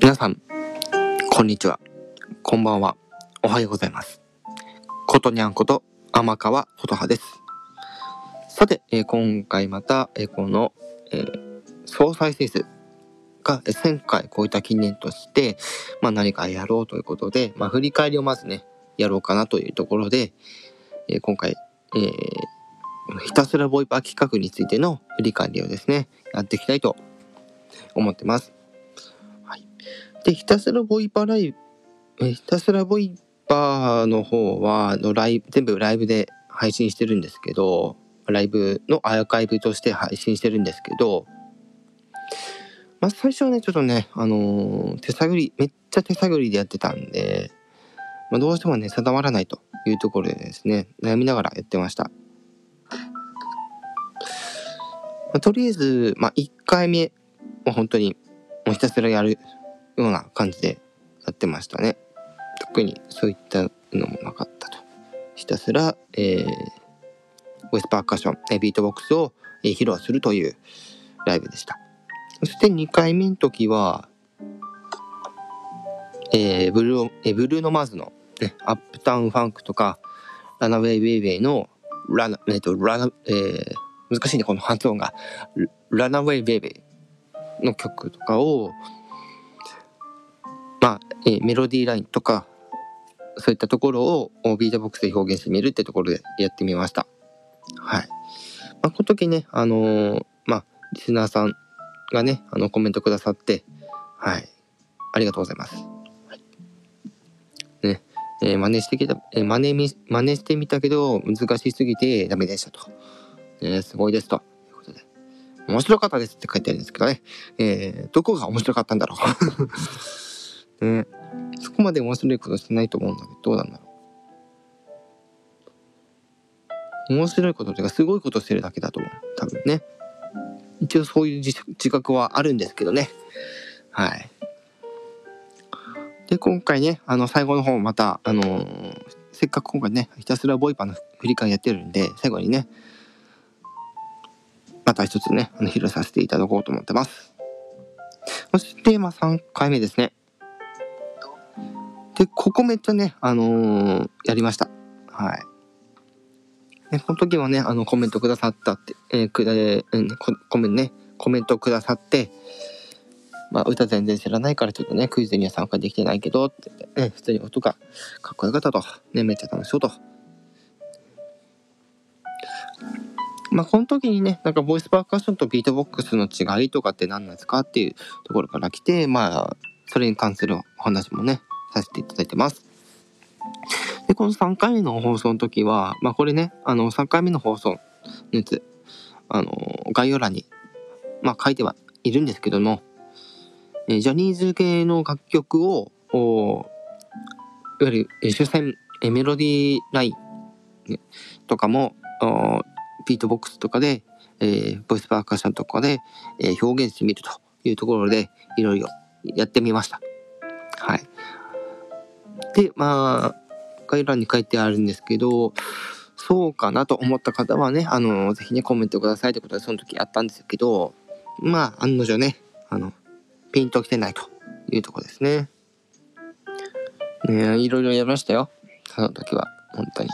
皆さん、こんにちは。こんばんは。おはようございます。ことにゃんこと天川琴葉です。さて、えー今回また、えーこの、えー総再生数がえー1000回超えた記念として、まあ何かやろうということで、まあ振り返りをまずね、やろうかなというところで、え今回、えひたすらボイパー企画についての振り返りをですね、やっていきたいと思ってます。はい。で、ひたすらボイパーライブ、えひたすらボイパーの方は、のライブ、全部ライブで配信してるんですけど、ライブのアーカイブとして配信してるんですけど、まあ最初はね、ちょっとね、あのー手探り、めっちゃ手探りでやってたんで、まあどうしてもね、定まらないというところでですね、悩みながらやってました。まとりあえず、まあ1回目は本当にもうひたすらやるような感じでやってましたね。特にそういったのもなかったと。ひたすら、えー、ボイスパーカッション、えビートボックスを、披露するというライブでした。そして2回目の時は、えーブルー、えブルーノマーズの、ね、アップタウンファンクとか、ラナウェイウェイウェイのラナ、えっと、ラナ、えー難しいね、この発音が。ラナウェイウェイウェイの曲とかを、まあ、えメロディーラインとか、そういったところをビートボックスで表現してみるってところでやってみました。はい。まあ、この時ね、あのーまあ、リスナーさんがね、あの、コメントくださって、はい。ありがとうございます。はい、ね、えー真似してきた、えー真似み、真似してみたけど、難しすぎてダメでしたと。ね、すごいですと。いうことで。面白かったですって書いてあるんですけどね。えーどこが面白かったんだろう。ね、そこまで面白いことしてないと思うんだけど、どうなんだろう。面白いことというか、すごいことしてるだけだと思う。多分ね。一応そういう自自覚はあるんですけどね。はい。で、今回ね、あの、最後の方また、あのーせっかく今回ね、ひたすらボイパの振り返りやってるんで、最後にね、また一つね、あの披露させていただこうと思ってます。そして、まあ、3回目ですね。で、ここめっちゃね、あのーやりました。はい。ね、この時はね、あの、コメントくださったって、えーくだ、えーコメントね、コメントくださって、まあ、歌全然知らないからちょっとね、クイズには参加できてないけど、って言って、ね、普通に音がかっこよかったと。ね、めっちゃ楽しそうと。まあ、この時にね、なんかボイスパーカッションとビートボックスの違いとかって何なんですかっていうところから来て、まあ、それに関するお話もね、させていただいてます。で、この3回目の放送の時は、まあこれね、あの、3回目の放送のやつ、あの、概要欄に、まあ書いてはいるんですけども、えジャニーズ系の楽曲を、いわゆる、主戦、メロディーライン、とかも、おビートボックスとかで、えーボイスパーカッションとかで、えー表現してみるというところで、いろいろやってみました。はい。で、まあ、概要欄に書いてあるんですけど、そうかなと思った方はね、あの、ぜひね、コメントくださいということで、その時やったんですけど、まあ、案の定ね、あの、ピンときてないというとこですね。ねいろいろやりましたよ。その時は、本当に。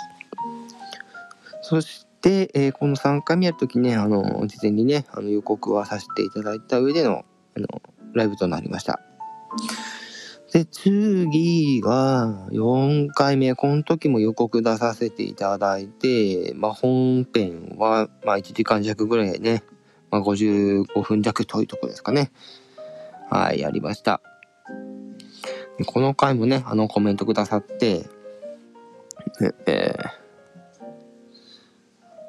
そして、えーこの3回目やるときね、あの、事前にね、あの予告はさせていただいた上での、あの、ライブとなりました。で、次が4回目。この時も予告出させていただいて、まあ、本編は、まあ、1時間弱ぐらいね、まあ、55分弱というところですかね。はい、やりました。この回もね、あの、コメントくださって、えー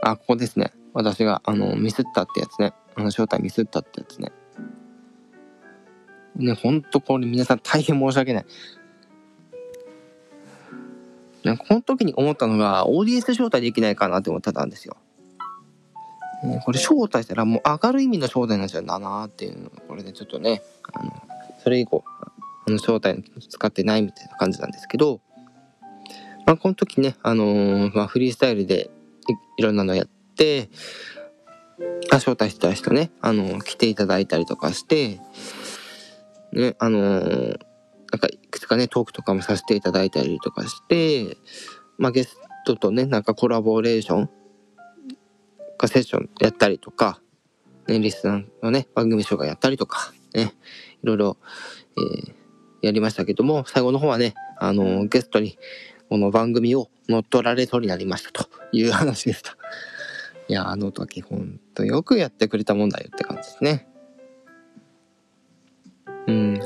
あ、ここですね。私が、あの、ミスったってやつね。あの、正体ミスったってやつね。ね、ほんとこれ皆さん大変申し訳ない。ね、この時に思ったのが、オーディエンス招待できないかなって思ってたんですよ。ね、これ招待したらもう明るい意味の招待になっちゃうんだなっていうのこれでちょっとね、あの、それ以降、あの、招待使ってないみたいな感じなんですけど、まあ、この時ね、あのーまあ、フリースタイルでいろんなのやって、あ招待した人ね、あの、来ていただいたりとかして、ね、あのー、なんかいくつかね、トークとかもさせていただいたりとかして、まあ、ゲストとね、なんかコラボレーションかセッションやったりとか、ね、リスナーのね、番組紹介やったりとか、ね、いろいろ、えー、やりましたけども、最後の方はね、あの、ゲストにこの番組を乗っ取られそうになりましたという話でした。いや、あの時ほんとよくやってくれたもんだよって感じですね。うん。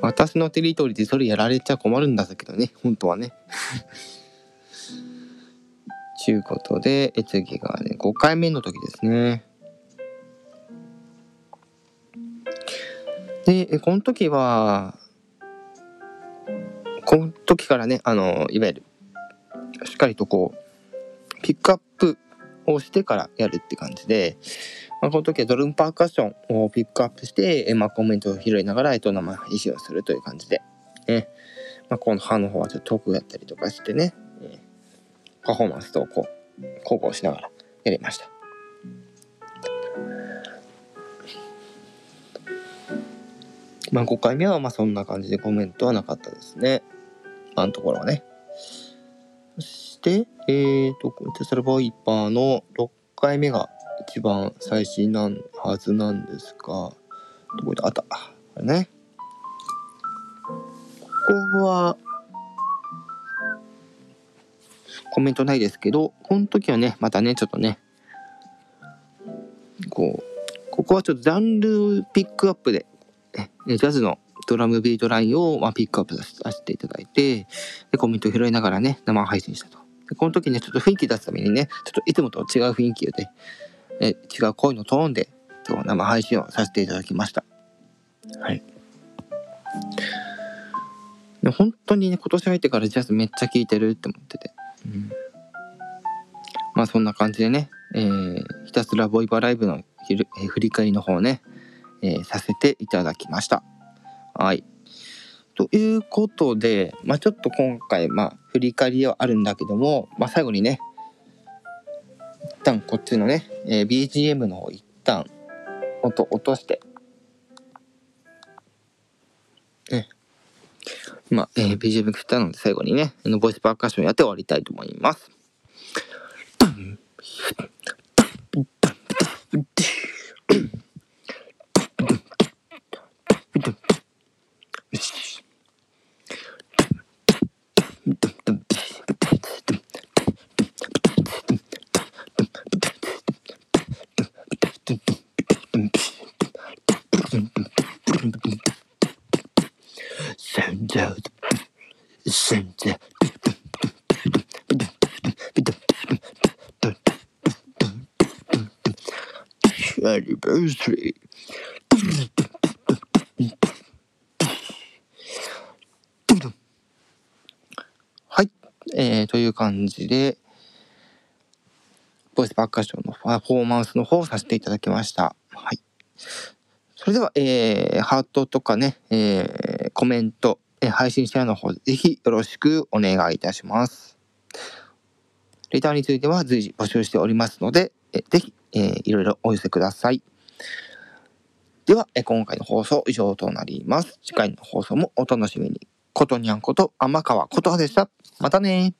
私のテリトリーでそれやられちゃ困るんだけどね、本当はね。ちゅうことで、え次がね、5回目の時ですね。で、この時は、時からね、あの、いわゆる、しっかりとこう、ピックアップをしてからやるって感じで、まあ、この時はドルムパーカッションをピックアップして、まあ、コメントを拾いながら、えっと、生配信をするという感じで、ね、まあ、この歯の方はちょっとトークやったりとかしてね、パフォーマンスとこう、交互しながらやりました。まあ、5回目はまあそんな感じでコメントはなかったですね。あのところはね。そして、えーと、テスラバイパーの6回目が一番最新なはずなんですが、どこであった？これね。ここは、コメントないですけど、この時はね、またね、ちょっとね、こう、ここはちょっとジャンルピックアップで、ジャズのドラムビートラインを、まあ、ピックアップさせていただいて、で、コメントを拾いながらね、生配信したと。でこの時ね、ちょっと雰囲気出すためにね、ちょっといつもと違う雰囲気で、え違う声のトーンで、今日生配信をさせていただきました。はい。で本当にね、今年入ってからジャズめっちゃ聴いてるって思ってて。うん、まあそんな感じでね、えー、ひたすらボイパライブのひる、え、振り返りの方ね、えー、させていただきました。はい。ということで、まあ、ちょっと今回、まあ、振り返りではあるんだけども、まあ、最後にね、一旦こっちのね、えー、BGM の方一旦音落として、ね、まあ、えー、BGM 振ったので最後にね、ボイスパーカッションやって終わりたいと思います。Anniversary. はい。えー、という感じで、ボイスパーカッションのパフォーマンスの方をさせていただきました。はい。それでは、えー、ハートとかね、えー、コメント、えー、配信者の方、ぜひよろしくお願いいたします。レターについては随時募集しておりますので、えぜひ、えー、いろいろお寄せください。では、え今回の放送以上となります。次回の放送もお楽しみに。ことにゃんこと天川ことはでした。またね